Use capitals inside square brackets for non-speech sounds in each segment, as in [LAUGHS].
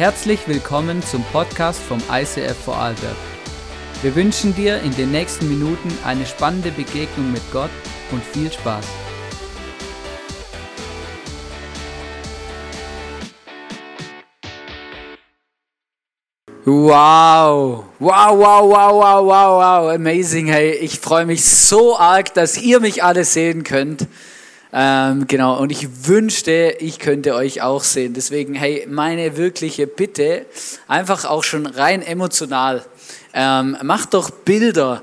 Herzlich willkommen zum Podcast vom ICF Vorarlberg. Wir wünschen dir in den nächsten Minuten eine spannende Begegnung mit Gott und viel Spaß. Wow, wow, wow, wow, wow, wow, wow, amazing, hey, ich freue mich so arg, dass ihr mich alle sehen könnt. Ähm, genau, und ich wünschte, ich könnte euch auch sehen. Deswegen, hey, meine wirkliche Bitte, einfach auch schon rein emotional, ähm, macht doch Bilder,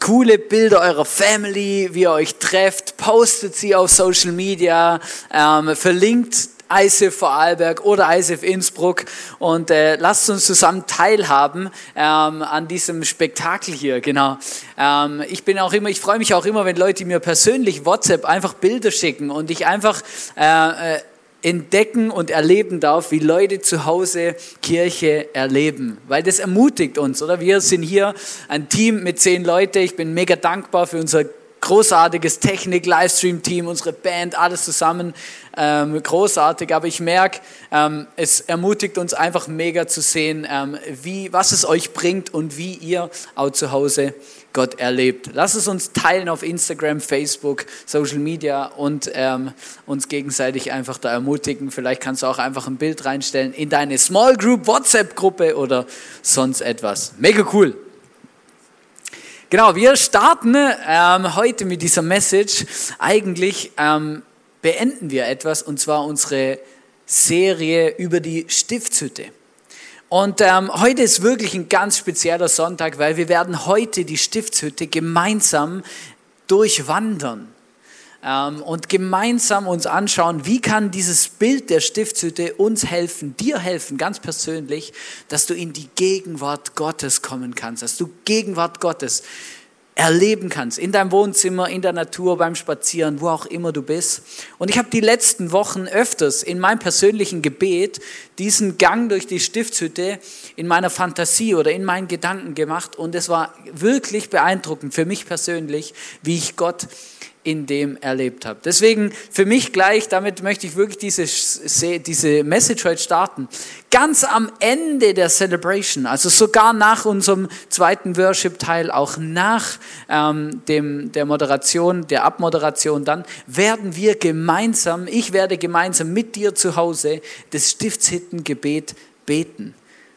coole Bilder eurer Family, wie ihr euch trefft, postet sie auf Social Media, ähm, verlinkt ISIF Vorarlberg oder ISIF Innsbruck und äh, lasst uns zusammen teilhaben ähm, an diesem Spektakel hier, genau. Ähm, ich bin auch immer, ich freue mich auch immer, wenn Leute mir persönlich WhatsApp einfach Bilder schicken und ich einfach äh, äh, entdecken und erleben darf, wie Leute zu Hause Kirche erleben. Weil das ermutigt uns, oder? Wir sind hier ein Team mit zehn Leuten. Ich bin mega dankbar für unser großartiges Technik, Livestream-Team, unsere Band, alles zusammen, ähm, großartig. Aber ich merke, ähm, es ermutigt uns einfach mega zu sehen, ähm, wie, was es euch bringt und wie ihr auch zu Hause Gott erlebt. Lasst es uns teilen auf Instagram, Facebook, Social Media und ähm, uns gegenseitig einfach da ermutigen. Vielleicht kannst du auch einfach ein Bild reinstellen in deine Small Group WhatsApp-Gruppe oder sonst etwas. Mega cool. Genau, wir starten ähm, heute mit dieser Message. Eigentlich ähm, beenden wir etwas und zwar unsere Serie über die Stiftshütte. Und ähm, heute ist wirklich ein ganz spezieller Sonntag, weil wir werden heute die Stiftshütte gemeinsam durchwandern und gemeinsam uns anschauen, wie kann dieses Bild der Stiftshütte uns helfen, dir helfen, ganz persönlich, dass du in die Gegenwart Gottes kommen kannst, dass du Gegenwart Gottes erleben kannst, in deinem Wohnzimmer, in der Natur, beim Spazieren, wo auch immer du bist. Und ich habe die letzten Wochen öfters in meinem persönlichen Gebet diesen Gang durch die Stiftshütte in meiner Fantasie oder in meinen Gedanken gemacht und es war wirklich beeindruckend für mich persönlich, wie ich Gott in dem erlebt habe. Deswegen für mich gleich, damit möchte ich wirklich diese, diese Message heute starten. Ganz am Ende der Celebration, also sogar nach unserem zweiten Worship-Teil, auch nach ähm, dem, der Moderation, der Abmoderation dann, werden wir gemeinsam, ich werde gemeinsam mit dir zu Hause das Stiftshittengebet beten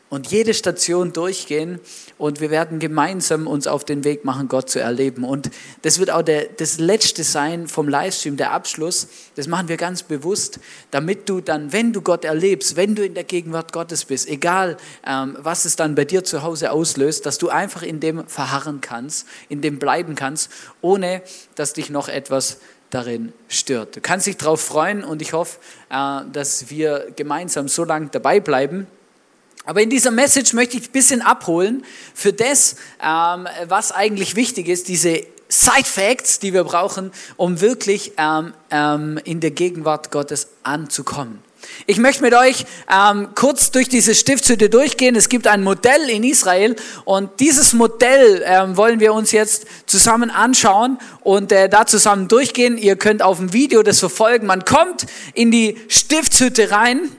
und jede Station durchgehen und wir werden gemeinsam uns auf den Weg machen, Gott zu erleben. Und das wird auch der, das letzte sein vom Livestream, der Abschluss. Das machen wir ganz bewusst, damit du dann, wenn du Gott erlebst, wenn du in der Gegenwart Gottes bist, egal ähm, was es dann bei dir zu Hause auslöst, dass du einfach in dem verharren kannst, in dem bleiben kannst, ohne dass dich noch etwas darin stört. Du kannst dich darauf freuen und ich hoffe, äh, dass wir gemeinsam so lange dabei bleiben aber in dieser Message möchte ich ein bisschen abholen für das, ähm, was eigentlich wichtig ist, diese Side Facts, die wir brauchen, um wirklich ähm, ähm, in der Gegenwart Gottes anzukommen. Ich möchte mit euch ähm, kurz durch diese Stiftshütte durchgehen. Es gibt ein Modell in Israel und dieses Modell ähm, wollen wir uns jetzt zusammen anschauen und äh, da zusammen durchgehen. Ihr könnt auf dem Video das verfolgen. Man kommt in die Stiftshütte rein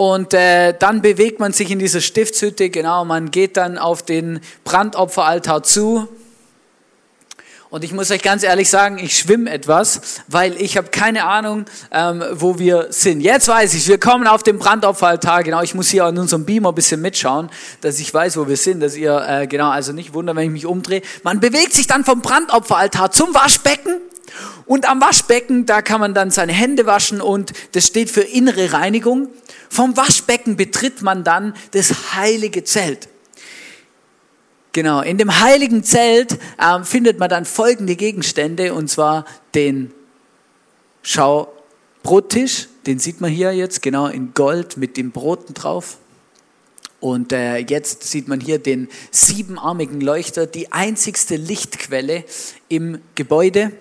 und äh, dann bewegt man sich in dieser Stiftshütte, genau, man geht dann auf den Brandopferaltar zu. Und ich muss euch ganz ehrlich sagen, ich schwimme etwas, weil ich habe keine Ahnung, ähm, wo wir sind. Jetzt weiß ich, wir kommen auf den Brandopferaltar. Genau, ich muss hier an unserem Beamer ein bisschen mitschauen, dass ich weiß, wo wir sind, dass ihr, äh, genau, also nicht wundern, wenn ich mich umdrehe. Man bewegt sich dann vom Brandopferaltar zum Waschbecken. Und am Waschbecken, da kann man dann seine Hände waschen und das steht für innere Reinigung. Vom Waschbecken betritt man dann das heilige Zelt. Genau, in dem heiligen Zelt äh, findet man dann folgende Gegenstände, und zwar den Schaubrottisch, den sieht man hier jetzt, genau in Gold mit den Broten drauf. Und äh, jetzt sieht man hier den siebenarmigen Leuchter, die einzigste Lichtquelle im Gebäude.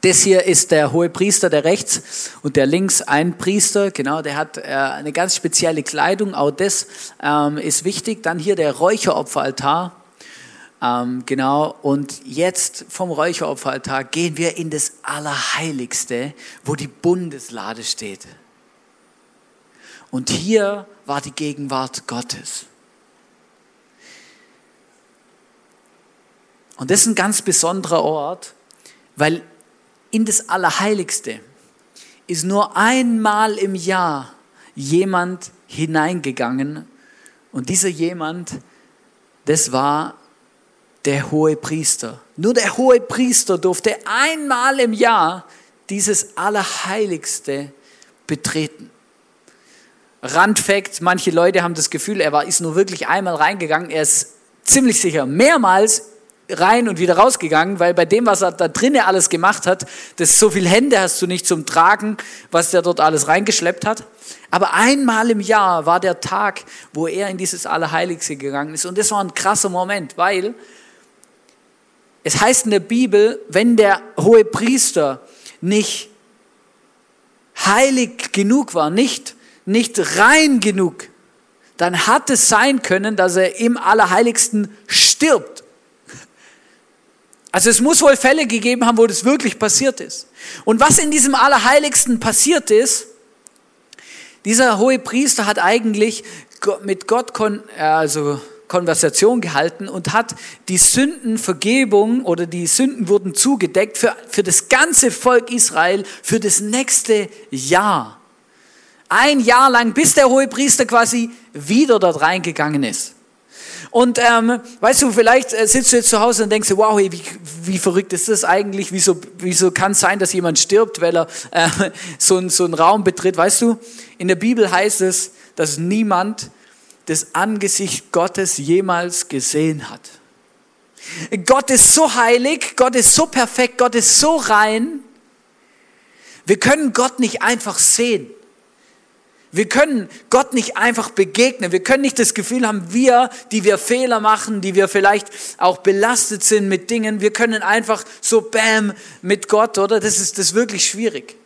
Das hier ist der hohe Priester, der rechts und der links ein Priester, genau, der hat äh, eine ganz spezielle Kleidung, auch das ähm, ist wichtig. Dann hier der Räucheropferaltar, ähm, genau, und jetzt vom Räucheropferaltar gehen wir in das Allerheiligste, wo die Bundeslade steht. Und hier war die Gegenwart Gottes. Und das ist ein ganz besonderer Ort, weil in das Allerheiligste ist nur einmal im Jahr jemand hineingegangen und dieser jemand, das war der hohe Priester. Nur der hohe Priester durfte einmal im Jahr dieses Allerheiligste betreten. Randfakt, manche Leute haben das Gefühl, er war, ist nur wirklich einmal reingegangen. Er ist ziemlich sicher mehrmals rein und wieder rausgegangen, weil bei dem, was er da drinnen alles gemacht hat, das so viele Hände hast du nicht zum Tragen, was der dort alles reingeschleppt hat. Aber einmal im Jahr war der Tag, wo er in dieses Allerheiligste gegangen ist. Und das war ein krasser Moment, weil es heißt in der Bibel, wenn der hohe Priester nicht heilig genug war, nicht, nicht rein genug, dann hat es sein können, dass er im Allerheiligsten stirbt. Also es muss wohl Fälle gegeben haben, wo das wirklich passiert ist. Und was in diesem Allerheiligsten passiert ist, dieser hohe Priester hat eigentlich mit Gott also Konversation gehalten und hat die Sündenvergebung oder die Sünden wurden zugedeckt für, für das ganze Volk Israel für das nächste Jahr. Ein Jahr lang, bis der hohe Priester quasi wieder dort reingegangen ist. Und ähm, weißt du, vielleicht äh, sitzt du jetzt zu Hause und denkst, wow, wie, wie verrückt ist das eigentlich? Wieso, wieso kann es sein, dass jemand stirbt, weil er äh, so, so einen Raum betritt? Weißt du, in der Bibel heißt es, dass niemand das Angesicht Gottes jemals gesehen hat. Gott ist so heilig, Gott ist so perfekt, Gott ist so rein. Wir können Gott nicht einfach sehen. Wir können Gott nicht einfach begegnen. Wir können nicht das Gefühl haben, wir, die wir Fehler machen, die wir vielleicht auch belastet sind mit Dingen, wir können einfach so bam mit Gott, oder? Das ist das ist wirklich schwierig.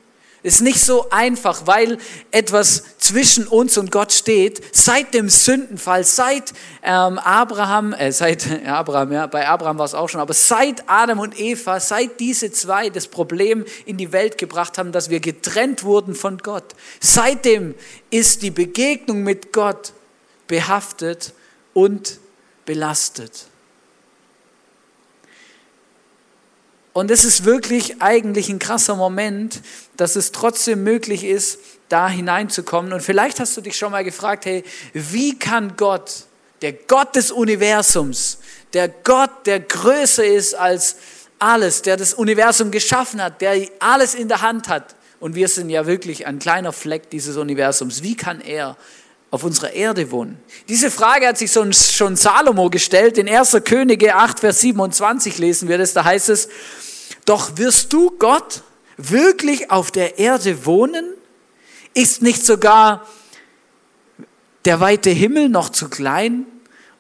Ist nicht so einfach, weil etwas zwischen uns und Gott steht. Seit dem Sündenfall, seit ähm, Abraham, äh, seit [LAUGHS] Abraham, ja, bei Abraham war es auch schon, aber seit Adam und Eva, seit diese zwei das Problem in die Welt gebracht haben, dass wir getrennt wurden von Gott. Seitdem ist die Begegnung mit Gott behaftet und belastet. Und es ist wirklich eigentlich ein krasser Moment, dass es trotzdem möglich ist, da hineinzukommen. Und vielleicht hast du dich schon mal gefragt, hey, wie kann Gott, der Gott des Universums, der Gott, der größer ist als alles, der das Universum geschaffen hat, der alles in der Hand hat, und wir sind ja wirklich ein kleiner Fleck dieses Universums, wie kann er auf unserer Erde wohnen? Diese Frage hat sich schon Salomo gestellt. In 1. Könige 8, Vers 27 lesen wir das. Da heißt es, doch wirst du, Gott, wirklich auf der Erde wohnen? Ist nicht sogar der weite Himmel noch zu klein,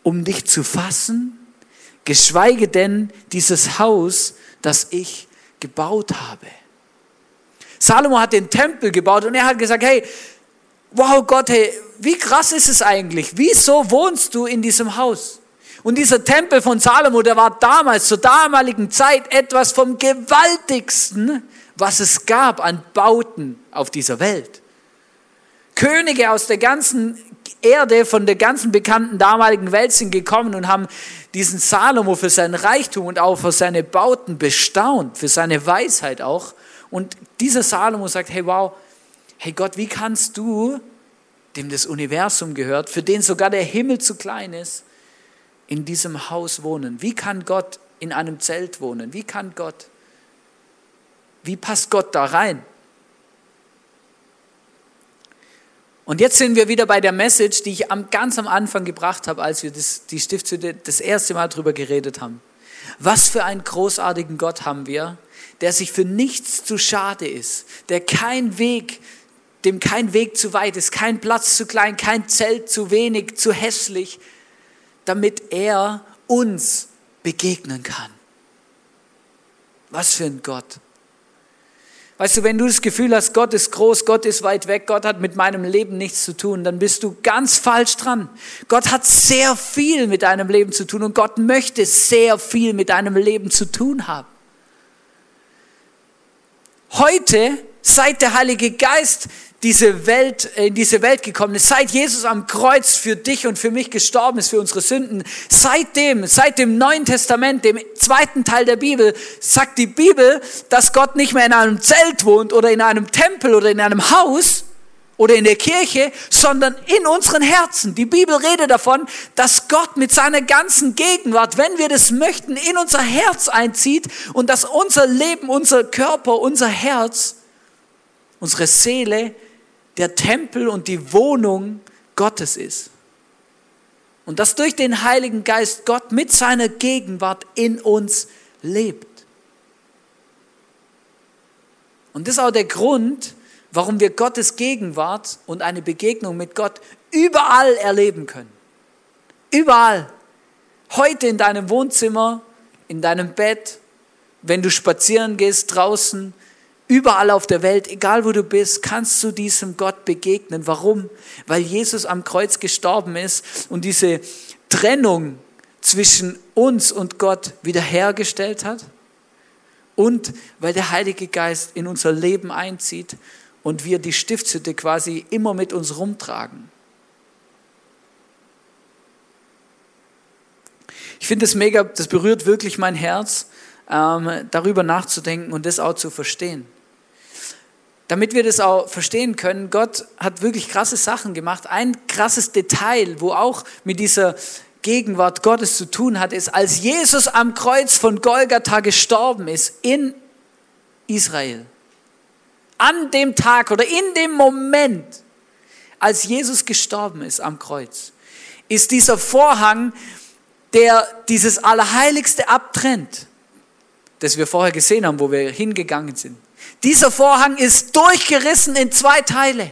um dich zu fassen? Geschweige denn dieses Haus, das ich gebaut habe. Salomo hat den Tempel gebaut und er hat gesagt, hey, wow Gott, hey, wie krass ist es eigentlich? Wieso wohnst du in diesem Haus? Und dieser Tempel von Salomo, der war damals, zur damaligen Zeit, etwas vom gewaltigsten, was es gab an Bauten auf dieser Welt. Könige aus der ganzen Erde, von der ganzen bekannten damaligen Welt sind gekommen und haben diesen Salomo für seinen Reichtum und auch für seine Bauten bestaunt, für seine Weisheit auch. Und dieser Salomo sagt, hey wow, hey Gott, wie kannst du, dem das Universum gehört, für den sogar der Himmel zu klein ist, in diesem Haus wohnen? Wie kann Gott in einem Zelt wohnen? Wie kann Gott, wie passt Gott da rein? Und jetzt sind wir wieder bei der Message, die ich am, ganz am Anfang gebracht habe, als wir das, die Stiftshütte das erste Mal darüber geredet haben. Was für einen großartigen Gott haben wir, der sich für nichts zu schade ist, der kein Weg, dem kein Weg zu weit ist, kein Platz zu klein, kein Zelt zu wenig, zu hässlich, damit er uns begegnen kann. Was für ein Gott. Weißt du, wenn du das Gefühl hast, Gott ist groß, Gott ist weit weg, Gott hat mit meinem Leben nichts zu tun, dann bist du ganz falsch dran. Gott hat sehr viel mit deinem Leben zu tun und Gott möchte sehr viel mit deinem Leben zu tun haben. Heute Seit der Heilige Geist diese Welt, in diese Welt gekommen ist, seit Jesus am Kreuz für dich und für mich gestorben ist, für unsere Sünden, seitdem, seit dem Neuen Testament, dem zweiten Teil der Bibel, sagt die Bibel, dass Gott nicht mehr in einem Zelt wohnt oder in einem Tempel oder in einem Haus oder in der Kirche, sondern in unseren Herzen. Die Bibel redet davon, dass Gott mit seiner ganzen Gegenwart, wenn wir das möchten, in unser Herz einzieht und dass unser Leben, unser Körper, unser Herz, unsere Seele der Tempel und die Wohnung Gottes ist. Und dass durch den Heiligen Geist Gott mit seiner Gegenwart in uns lebt. Und das ist auch der Grund, warum wir Gottes Gegenwart und eine Begegnung mit Gott überall erleben können. Überall. Heute in deinem Wohnzimmer, in deinem Bett, wenn du spazieren gehst draußen, Überall auf der Welt, egal wo du bist, kannst du diesem Gott begegnen. Warum? Weil Jesus am Kreuz gestorben ist und diese Trennung zwischen uns und Gott wiederhergestellt hat. Und weil der Heilige Geist in unser Leben einzieht und wir die Stiftshütte quasi immer mit uns rumtragen. Ich finde es mega, das berührt wirklich mein Herz, ähm, darüber nachzudenken und das auch zu verstehen damit wir das auch verstehen können, Gott hat wirklich krasse Sachen gemacht. Ein krasses Detail, wo auch mit dieser Gegenwart Gottes zu tun hat, ist, als Jesus am Kreuz von Golgatha gestorben ist in Israel. An dem Tag oder in dem Moment, als Jesus gestorben ist am Kreuz, ist dieser Vorhang, der dieses Allerheiligste abtrennt, das wir vorher gesehen haben, wo wir hingegangen sind dieser Vorhang ist durchgerissen in zwei Teile.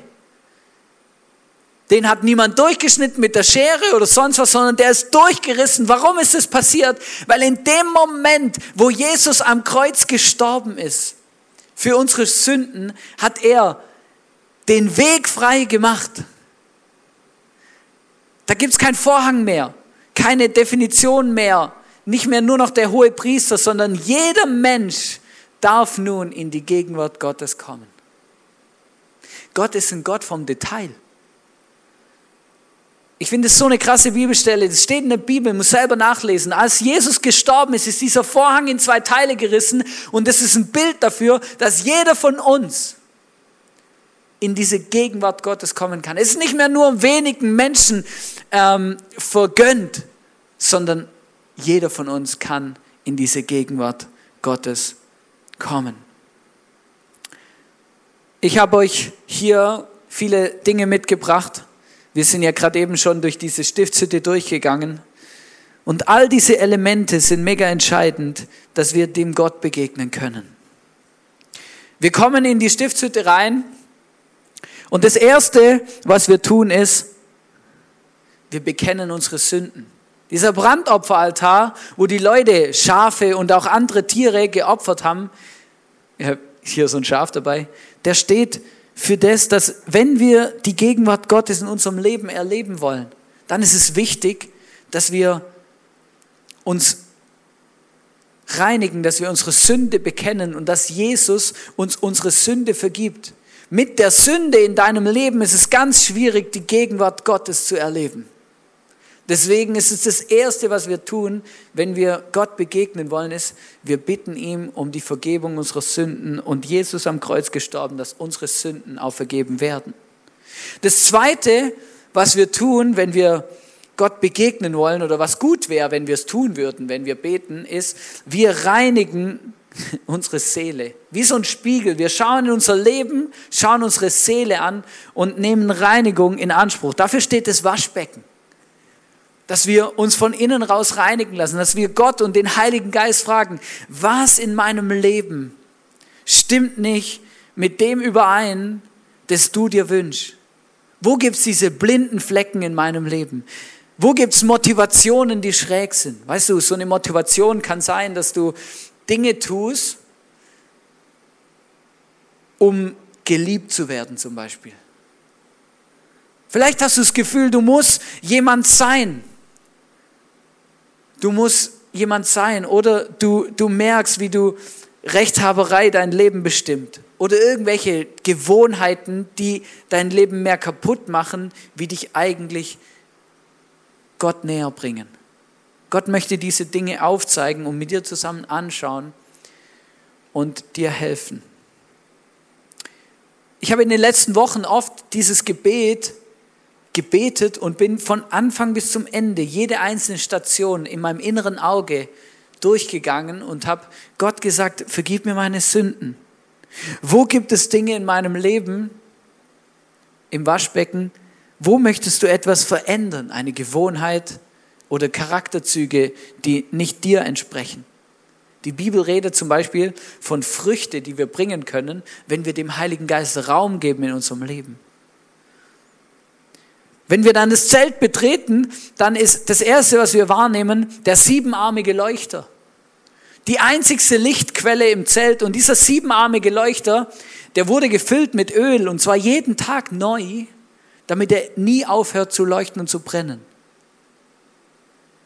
Den hat niemand durchgeschnitten mit der Schere oder sonst was, sondern der ist durchgerissen. Warum ist es passiert? Weil in dem Moment, wo Jesus am Kreuz gestorben ist, für unsere Sünden, hat er den Weg frei gemacht. Da gibt es keinen Vorhang mehr, keine Definition mehr, nicht mehr nur noch der hohe Priester, sondern jeder Mensch, darf nun in die Gegenwart Gottes kommen. Gott ist ein Gott vom Detail. Ich finde es so eine krasse Bibelstelle. Das steht in der Bibel, muss selber nachlesen. Als Jesus gestorben ist, ist dieser Vorhang in zwei Teile gerissen und das ist ein Bild dafür, dass jeder von uns in diese Gegenwart Gottes kommen kann. Es ist nicht mehr nur wenigen Menschen ähm, vergönnt, sondern jeder von uns kann in diese Gegenwart Gottes kommen. Ich habe euch hier viele Dinge mitgebracht. Wir sind ja gerade eben schon durch diese Stiftshütte durchgegangen. Und all diese Elemente sind mega entscheidend, dass wir dem Gott begegnen können. Wir kommen in die Stiftshütte rein und das Erste, was wir tun, ist, wir bekennen unsere Sünden. Dieser Brandopferaltar, wo die Leute Schafe und auch andere Tiere geopfert haben, hier so ein Schaf dabei, der steht für das, dass wenn wir die Gegenwart Gottes in unserem Leben erleben wollen, dann ist es wichtig, dass wir uns reinigen, dass wir unsere Sünde bekennen und dass Jesus uns unsere Sünde vergibt. Mit der Sünde in deinem Leben ist es ganz schwierig, die Gegenwart Gottes zu erleben. Deswegen ist es das Erste, was wir tun, wenn wir Gott begegnen wollen, ist, wir bitten ihm um die Vergebung unserer Sünden und Jesus am Kreuz gestorben, dass unsere Sünden auch vergeben werden. Das Zweite, was wir tun, wenn wir Gott begegnen wollen oder was gut wäre, wenn wir es tun würden, wenn wir beten, ist, wir reinigen [LAUGHS] unsere Seele. Wie so ein Spiegel. Wir schauen in unser Leben, schauen unsere Seele an und nehmen Reinigung in Anspruch. Dafür steht das Waschbecken dass wir uns von innen raus reinigen lassen, dass wir Gott und den Heiligen Geist fragen, was in meinem Leben stimmt nicht mit dem überein, das du dir wünschst? Wo gibt es diese blinden Flecken in meinem Leben? Wo gibt es Motivationen, die schräg sind? Weißt du, so eine Motivation kann sein, dass du Dinge tust, um geliebt zu werden zum Beispiel. Vielleicht hast du das Gefühl, du musst jemand sein, Du musst jemand sein oder du, du merkst, wie du Rechthaberei dein Leben bestimmt oder irgendwelche Gewohnheiten, die dein Leben mehr kaputt machen, wie dich eigentlich Gott näher bringen. Gott möchte diese Dinge aufzeigen und mit dir zusammen anschauen und dir helfen. Ich habe in den letzten Wochen oft dieses Gebet gebetet und bin von Anfang bis zum Ende jede einzelne Station in meinem inneren Auge durchgegangen und habe Gott gesagt, vergib mir meine Sünden. Wo gibt es Dinge in meinem Leben, im Waschbecken, wo möchtest du etwas verändern, eine Gewohnheit oder Charakterzüge, die nicht dir entsprechen? Die Bibel redet zum Beispiel von Früchte, die wir bringen können, wenn wir dem Heiligen Geist Raum geben in unserem Leben. Wenn wir dann das Zelt betreten, dann ist das Erste, was wir wahrnehmen, der siebenarmige Leuchter. Die einzigste Lichtquelle im Zelt und dieser siebenarmige Leuchter, der wurde gefüllt mit Öl und zwar jeden Tag neu, damit er nie aufhört zu leuchten und zu brennen.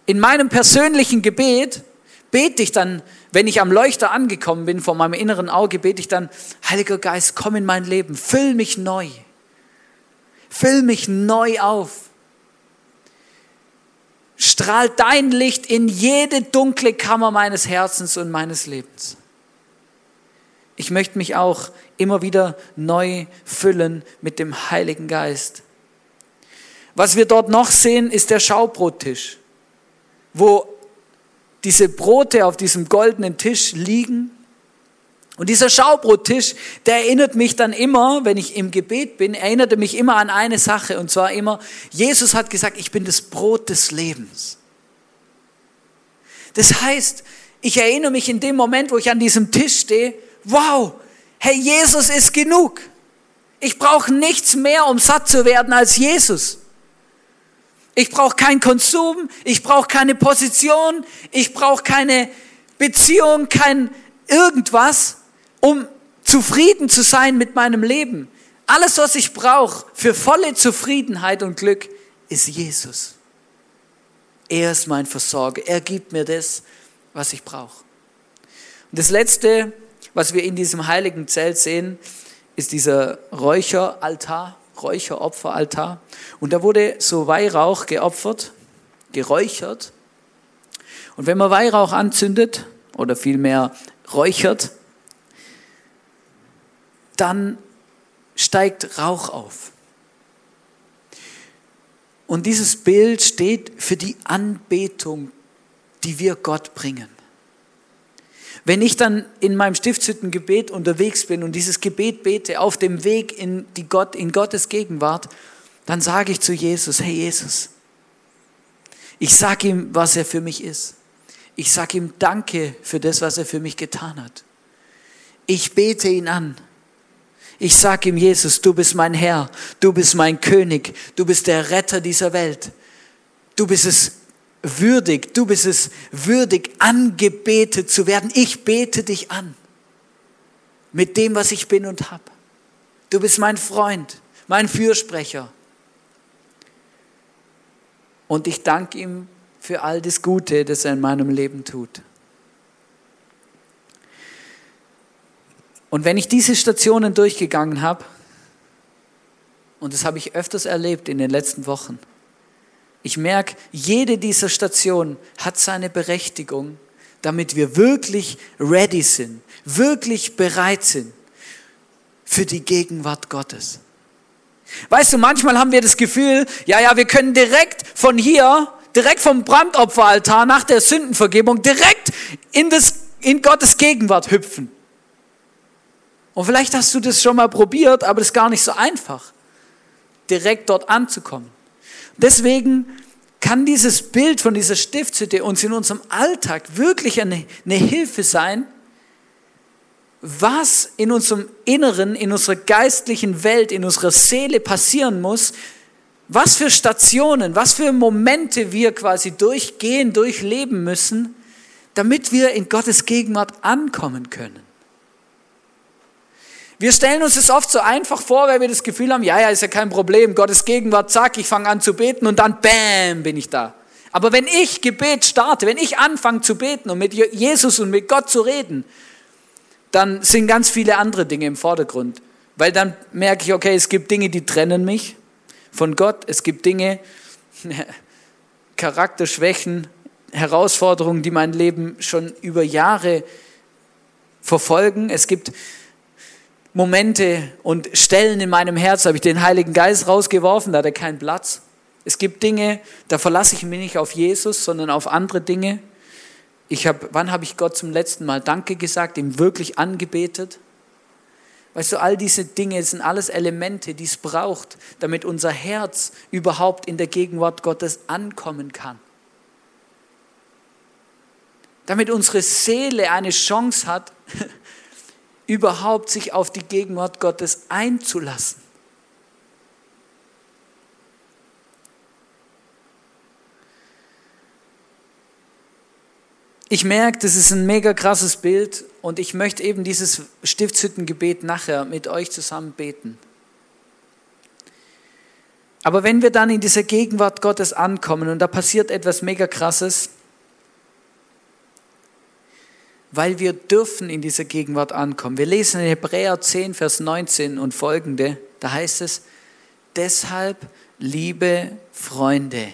In meinem persönlichen Gebet bete ich dann, wenn ich am Leuchter angekommen bin, vor meinem inneren Auge, bete ich dann, Heiliger Geist, komm in mein Leben, füll mich neu. Füll mich neu auf. Strahl dein Licht in jede dunkle Kammer meines Herzens und meines Lebens. Ich möchte mich auch immer wieder neu füllen mit dem Heiligen Geist. Was wir dort noch sehen, ist der Schaubrottisch, wo diese Brote auf diesem goldenen Tisch liegen. Und dieser Schaubrottisch, der erinnert mich dann immer, wenn ich im Gebet bin, erinnerte mich immer an eine Sache. Und zwar immer, Jesus hat gesagt, ich bin das Brot des Lebens. Das heißt, ich erinnere mich in dem Moment, wo ich an diesem Tisch stehe, wow, hey, Jesus ist genug. Ich brauche nichts mehr, um satt zu werden als Jesus. Ich brauche keinen Konsum, ich brauche keine Position, ich brauche keine Beziehung, kein irgendwas, um zufrieden zu sein mit meinem Leben. Alles, was ich brauche für volle Zufriedenheit und Glück, ist Jesus. Er ist mein Versorger. Er gibt mir das, was ich brauche. Und das Letzte, was wir in diesem heiligen Zelt sehen, ist dieser Räucheraltar. Räucheropferaltar. Und da wurde so Weihrauch geopfert, geräuchert. Und wenn man Weihrauch anzündet oder vielmehr räuchert, dann steigt Rauch auf. Und dieses Bild steht für die Anbetung, die wir Gott bringen. Wenn ich dann in meinem Stiftshüttengebet unterwegs bin und dieses Gebet bete auf dem Weg in, die Gott, in Gottes Gegenwart, dann sage ich zu Jesus, hey Jesus, ich sage ihm, was er für mich ist. Ich sage ihm Danke für das, was er für mich getan hat. Ich bete ihn an. Ich sage ihm, Jesus, du bist mein Herr, du bist mein König, du bist der Retter dieser Welt. Du bist es würdig, du bist es würdig, angebetet zu werden. Ich bete dich an mit dem, was ich bin und habe. Du bist mein Freund, mein Fürsprecher. Und ich danke ihm für all das Gute, das er in meinem Leben tut. Und wenn ich diese Stationen durchgegangen habe, und das habe ich öfters erlebt in den letzten Wochen, ich merke, jede dieser Stationen hat seine Berechtigung, damit wir wirklich ready sind, wirklich bereit sind für die Gegenwart Gottes. Weißt du, manchmal haben wir das Gefühl, ja, ja, wir können direkt von hier, direkt vom Brandopferaltar nach der Sündenvergebung direkt in, das, in Gottes Gegenwart hüpfen. Und vielleicht hast du das schon mal probiert, aber das ist gar nicht so einfach, direkt dort anzukommen. Deswegen kann dieses Bild von dieser Stiftshütte uns in unserem Alltag wirklich eine, eine Hilfe sein, was in unserem Inneren, in unserer geistlichen Welt, in unserer Seele passieren muss, was für Stationen, was für Momente wir quasi durchgehen, durchleben müssen, damit wir in Gottes Gegenwart ankommen können. Wir stellen uns das oft so einfach vor, weil wir das Gefühl haben, ja, ja, ist ja kein Problem, Gottes Gegenwart, zack, ich fange an zu beten und dann bam, bin ich da. Aber wenn ich Gebet starte, wenn ich anfange zu beten und mit Jesus und mit Gott zu reden, dann sind ganz viele andere Dinge im Vordergrund. Weil dann merke ich, okay, es gibt Dinge, die trennen mich von Gott. Es gibt Dinge, [LAUGHS] Charakterschwächen, Herausforderungen, die mein Leben schon über Jahre verfolgen. Es gibt Momente und Stellen in meinem Herz, habe ich den Heiligen Geist rausgeworfen, da hat er keinen Platz. Es gibt Dinge, da verlasse ich mich nicht auf Jesus, sondern auf andere Dinge. Ich hab, wann habe ich Gott zum letzten Mal Danke gesagt, ihm wirklich angebetet? Weißt du, all diese Dinge sind alles Elemente, die es braucht, damit unser Herz überhaupt in der Gegenwart Gottes ankommen kann. Damit unsere Seele eine Chance hat, [LAUGHS] überhaupt sich auf die Gegenwart Gottes einzulassen. ich merke, das ist ein mega krasses Bild und ich möchte eben dieses Stiftshüttengebet nachher mit euch zusammen beten. Aber wenn wir dann in dieser Gegenwart Gottes ankommen und da passiert etwas mega krasses, weil wir dürfen in dieser Gegenwart ankommen. Wir lesen in Hebräer 10, Vers 19 und folgende, da heißt es, deshalb liebe Freunde.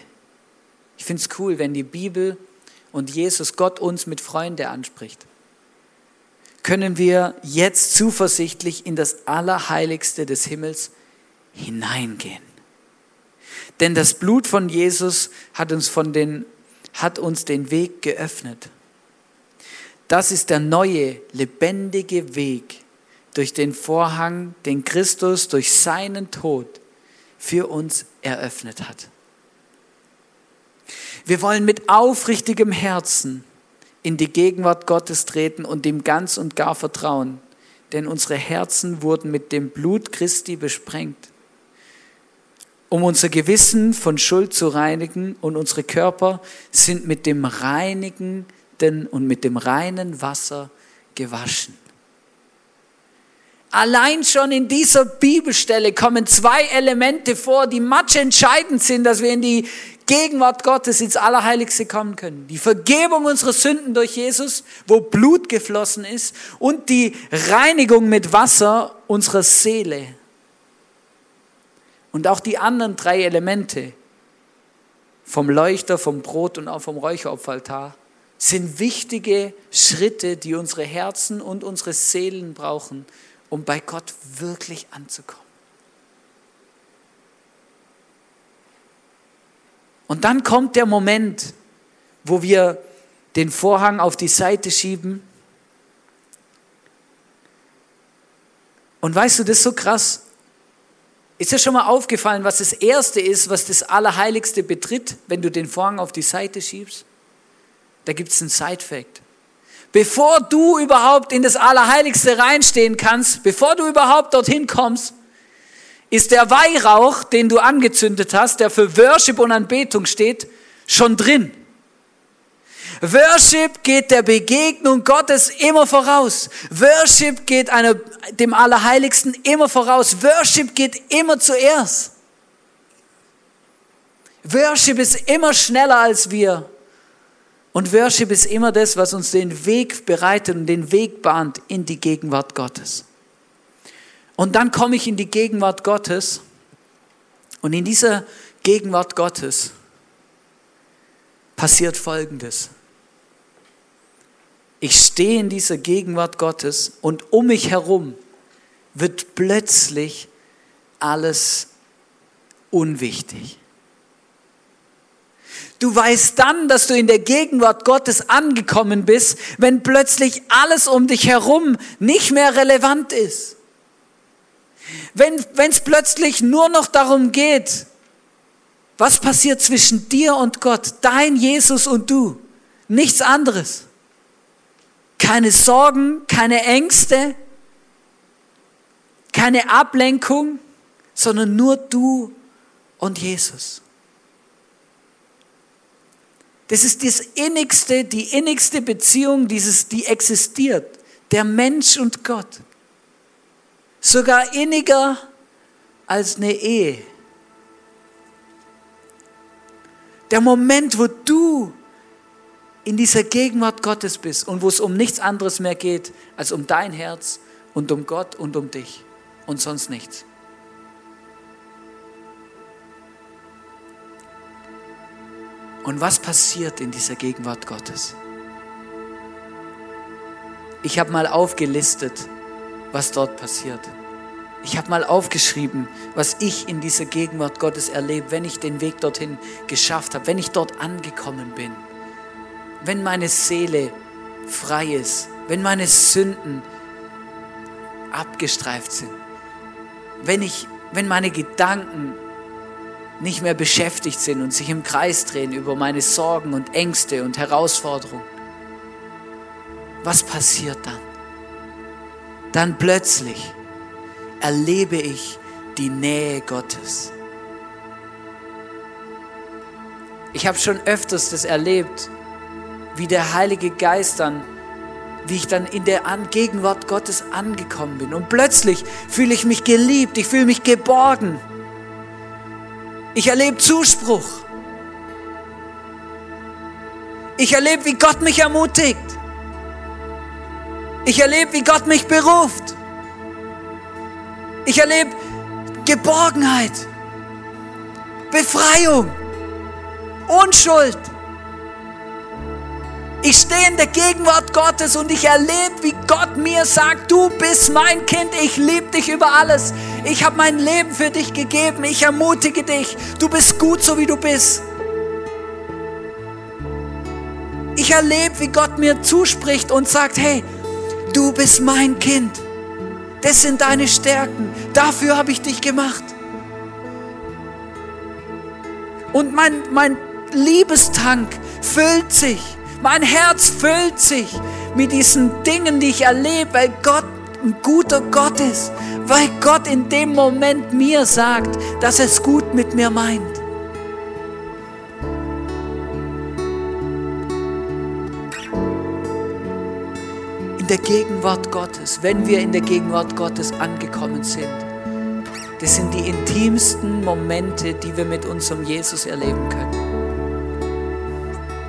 Ich finde es cool, wenn die Bibel und Jesus, Gott uns mit Freunde anspricht, können wir jetzt zuversichtlich in das Allerheiligste des Himmels hineingehen. Denn das Blut von Jesus hat uns, von den, hat uns den Weg geöffnet. Das ist der neue, lebendige Weg durch den Vorhang, den Christus durch seinen Tod für uns eröffnet hat. Wir wollen mit aufrichtigem Herzen in die Gegenwart Gottes treten und ihm ganz und gar vertrauen, denn unsere Herzen wurden mit dem Blut Christi besprengt, um unser Gewissen von Schuld zu reinigen und unsere Körper sind mit dem reinigenden und mit dem reinen Wasser gewaschen. Allein schon in dieser Bibelstelle kommen zwei Elemente vor, die matchentscheidend sind, dass wir in die Gegenwart Gottes ins Allerheiligste kommen können. Die Vergebung unserer Sünden durch Jesus, wo Blut geflossen ist, und die Reinigung mit Wasser unserer Seele. Und auch die anderen drei Elemente vom Leuchter, vom Brot und auch vom Räucheropferaltar sind wichtige Schritte, die unsere Herzen und unsere Seelen brauchen, um bei Gott wirklich anzukommen. Und dann kommt der Moment, wo wir den Vorhang auf die Seite schieben. Und weißt du, das ist so krass. Ist dir schon mal aufgefallen, was das Erste ist, was das Allerheiligste betritt, wenn du den Vorhang auf die Seite schiebst? Da gibt es einen Side-Fact. Bevor du überhaupt in das Allerheiligste reinstehen kannst, bevor du überhaupt dorthin kommst, ist der Weihrauch, den du angezündet hast, der für Worship und Anbetung steht, schon drin. Worship geht der Begegnung Gottes immer voraus. Worship geht einer, dem Allerheiligsten immer voraus. Worship geht immer zuerst. Worship ist immer schneller als wir. Und Worship ist immer das, was uns den Weg bereitet und den Weg bahnt in die Gegenwart Gottes. Und dann komme ich in die Gegenwart Gottes und in dieser Gegenwart Gottes passiert Folgendes. Ich stehe in dieser Gegenwart Gottes und um mich herum wird plötzlich alles unwichtig. Du weißt dann, dass du in der Gegenwart Gottes angekommen bist, wenn plötzlich alles um dich herum nicht mehr relevant ist. Wenn es plötzlich nur noch darum geht, was passiert zwischen dir und Gott, dein Jesus und du, nichts anderes. Keine Sorgen, keine Ängste, keine Ablenkung, sondern nur du und Jesus. Das ist das innigste, die innigste Beziehung, dieses, die existiert. Der Mensch und Gott sogar inniger als eine Ehe. Der Moment, wo du in dieser Gegenwart Gottes bist und wo es um nichts anderes mehr geht als um dein Herz und um Gott und um dich und sonst nichts. Und was passiert in dieser Gegenwart Gottes? Ich habe mal aufgelistet, was dort passiert. Ich habe mal aufgeschrieben, was ich in dieser Gegenwart Gottes erlebe, wenn ich den Weg dorthin geschafft habe, wenn ich dort angekommen bin, wenn meine Seele frei ist, wenn meine Sünden abgestreift sind, wenn, ich, wenn meine Gedanken nicht mehr beschäftigt sind und sich im Kreis drehen über meine Sorgen und Ängste und Herausforderungen. Was passiert dann? Dann plötzlich erlebe ich die Nähe Gottes. Ich habe schon öfters das erlebt, wie der Heilige Geist dann, wie ich dann in der Gegenwart Gottes angekommen bin. Und plötzlich fühle ich mich geliebt, ich fühle mich geborgen. Ich erlebe Zuspruch. Ich erlebe, wie Gott mich ermutigt. Ich erlebe, wie Gott mich beruft. Ich erlebe Geborgenheit, Befreiung, Unschuld. Ich stehe in der Gegenwart Gottes und ich erlebe, wie Gott mir sagt, du bist mein Kind, ich liebe dich über alles. Ich habe mein Leben für dich gegeben, ich ermutige dich, du bist gut so wie du bist. Ich erlebe, wie Gott mir zuspricht und sagt, hey, du bist mein Kind. Das sind deine Stärken. Dafür habe ich dich gemacht. Und mein, mein Liebestank füllt sich. Mein Herz füllt sich mit diesen Dingen, die ich erlebe, weil Gott ein guter Gott ist, weil Gott in dem Moment mir sagt, dass er es gut mit mir meint. In der Gegenwart Gottes, wenn wir in der Gegenwart Gottes angekommen sind, das sind die intimsten Momente, die wir mit unserem Jesus erleben können.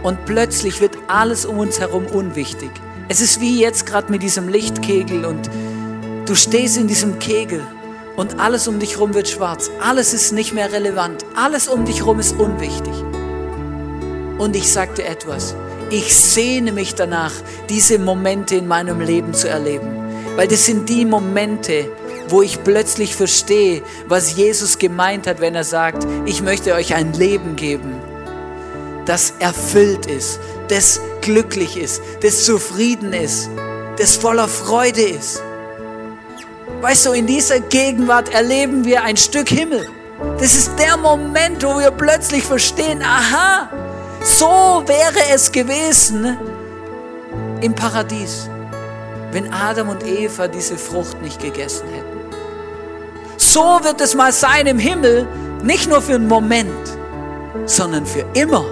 Und plötzlich wird alles um uns herum unwichtig. Es ist wie jetzt gerade mit diesem Lichtkegel und du stehst in diesem Kegel und alles um dich herum wird schwarz. Alles ist nicht mehr relevant. Alles um dich herum ist unwichtig. Und ich sagte etwas. Ich sehne mich danach, diese Momente in meinem Leben zu erleben. Weil das sind die Momente, wo ich plötzlich verstehe, was Jesus gemeint hat, wenn er sagt, ich möchte euch ein Leben geben das erfüllt ist, das glücklich ist, das zufrieden ist, das voller Freude ist. Weißt du, in dieser Gegenwart erleben wir ein Stück Himmel. Das ist der Moment, wo wir plötzlich verstehen, aha, so wäre es gewesen im Paradies, wenn Adam und Eva diese Frucht nicht gegessen hätten. So wird es mal sein im Himmel, nicht nur für einen Moment, sondern für immer.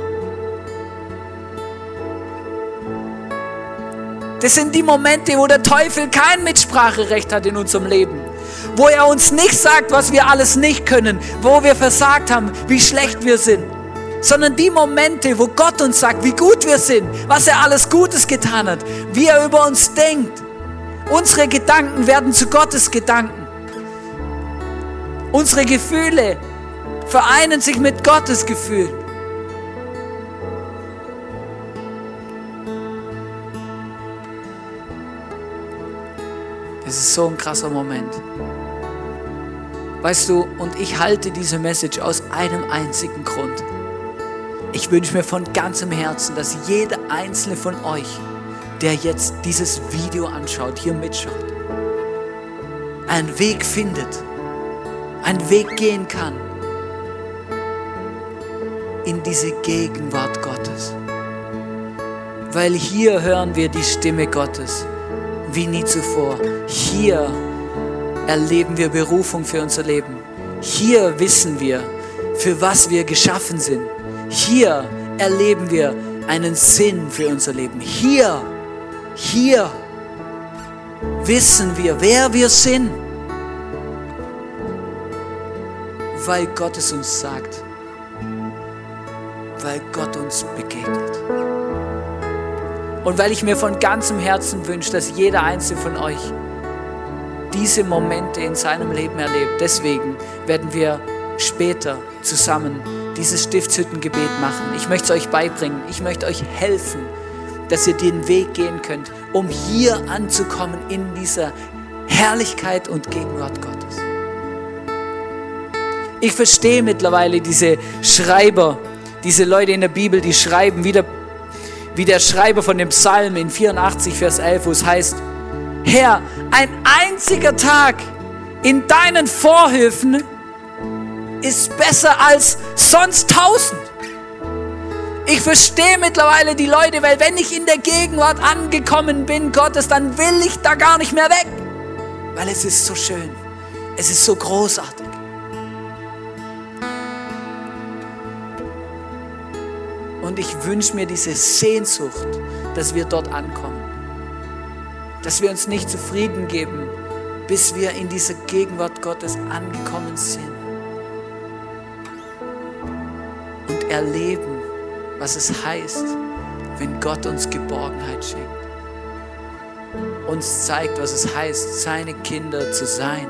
Das sind die Momente, wo der Teufel kein Mitspracherecht hat in unserem Leben. Wo er uns nicht sagt, was wir alles nicht können, wo wir versagt haben, wie schlecht wir sind. Sondern die Momente, wo Gott uns sagt, wie gut wir sind, was er alles Gutes getan hat, wie er über uns denkt. Unsere Gedanken werden zu Gottes Gedanken. Unsere Gefühle vereinen sich mit Gottes Gefühlen. Es ist so ein krasser Moment. Weißt du, und ich halte diese Message aus einem einzigen Grund. Ich wünsche mir von ganzem Herzen, dass jeder einzelne von euch, der jetzt dieses Video anschaut, hier mitschaut, einen Weg findet, einen Weg gehen kann in diese Gegenwart Gottes. Weil hier hören wir die Stimme Gottes wie nie zuvor. Hier erleben wir Berufung für unser Leben. Hier wissen wir, für was wir geschaffen sind. Hier erleben wir einen Sinn für unser Leben. Hier, hier wissen wir, wer wir sind, weil Gott es uns sagt, weil Gott uns begegnet. Und weil ich mir von ganzem Herzen wünsche, dass jeder einzelne von euch diese Momente in seinem Leben erlebt. Deswegen werden wir später zusammen dieses Stiftshüttengebet machen. Ich möchte es euch beibringen. Ich möchte euch helfen, dass ihr den Weg gehen könnt, um hier anzukommen in dieser Herrlichkeit und Gegenwart Gottes. Ich verstehe mittlerweile diese Schreiber, diese Leute in der Bibel, die schreiben, wie der, wie der Schreiber von dem Psalm in 84, Vers 11, wo es heißt, Herr, ein einziger Tag in deinen Vorhöfen ist besser als sonst tausend. Ich verstehe mittlerweile die Leute, weil wenn ich in der Gegenwart angekommen bin Gottes, dann will ich da gar nicht mehr weg, weil es ist so schön, es ist so großartig. Und ich wünsche mir diese Sehnsucht, dass wir dort ankommen. Dass wir uns nicht zufrieden geben, bis wir in dieser Gegenwart Gottes angekommen sind. Und erleben, was es heißt, wenn Gott uns Geborgenheit schenkt. Uns zeigt, was es heißt, seine Kinder zu sein.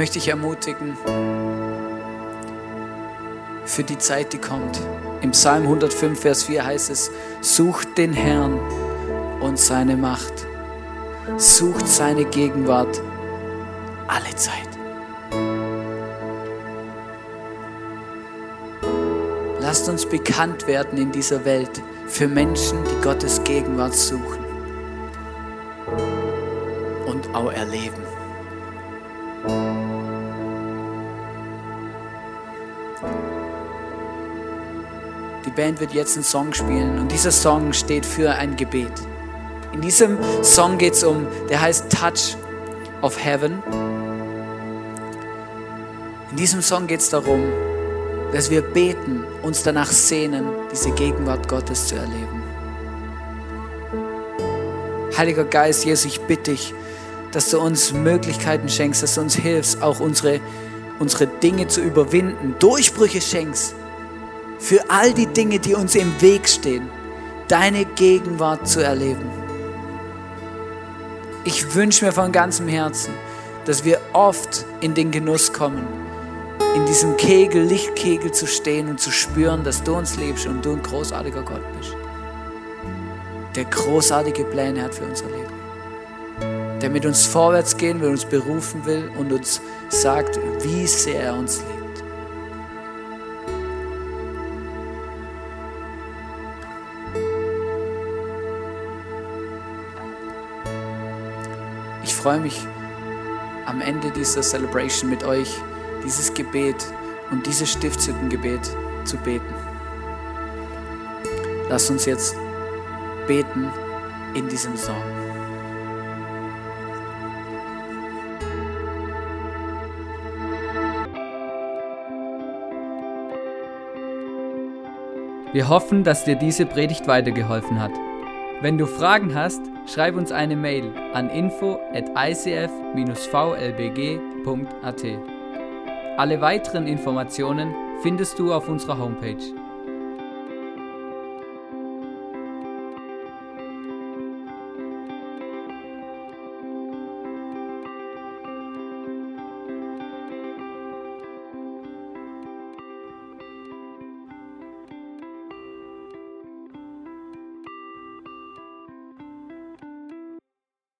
Möchte dich ermutigen für die Zeit, die kommt. Im Psalm 105, Vers 4 heißt es, sucht den Herrn und seine Macht. Sucht seine Gegenwart alle Zeit. Lasst uns bekannt werden in dieser Welt für Menschen, die Gottes Gegenwart suchen und auch erleben. Die Band wird jetzt einen Song spielen und dieser Song steht für ein Gebet. In diesem Song geht es um, der heißt Touch of Heaven. In diesem Song geht es darum, dass wir beten, uns danach sehnen, diese Gegenwart Gottes zu erleben. Heiliger Geist, Jesus, ich bitte dich, dass du uns Möglichkeiten schenkst, dass du uns hilfst, auch unsere, unsere Dinge zu überwinden, Durchbrüche schenkst für all die Dinge, die uns im Weg stehen, deine Gegenwart zu erleben. Ich wünsche mir von ganzem Herzen, dass wir oft in den Genuss kommen, in diesem Kegel, Lichtkegel zu stehen und zu spüren, dass du uns liebst und du ein großartiger Gott bist, der großartige Pläne hat für unser Leben der mit uns vorwärts gehen will, uns berufen will und uns sagt, wie sehr er uns liebt. Freue mich am Ende dieser Celebration mit euch dieses Gebet und dieses Stiftshüttengebet zu beten. Lasst uns jetzt beten in diesem Song. Wir hoffen, dass dir diese Predigt weitergeholfen hat. Wenn du Fragen hast, schreib uns eine Mail an info at icf-vlbg.at. Alle weiteren Informationen findest du auf unserer Homepage.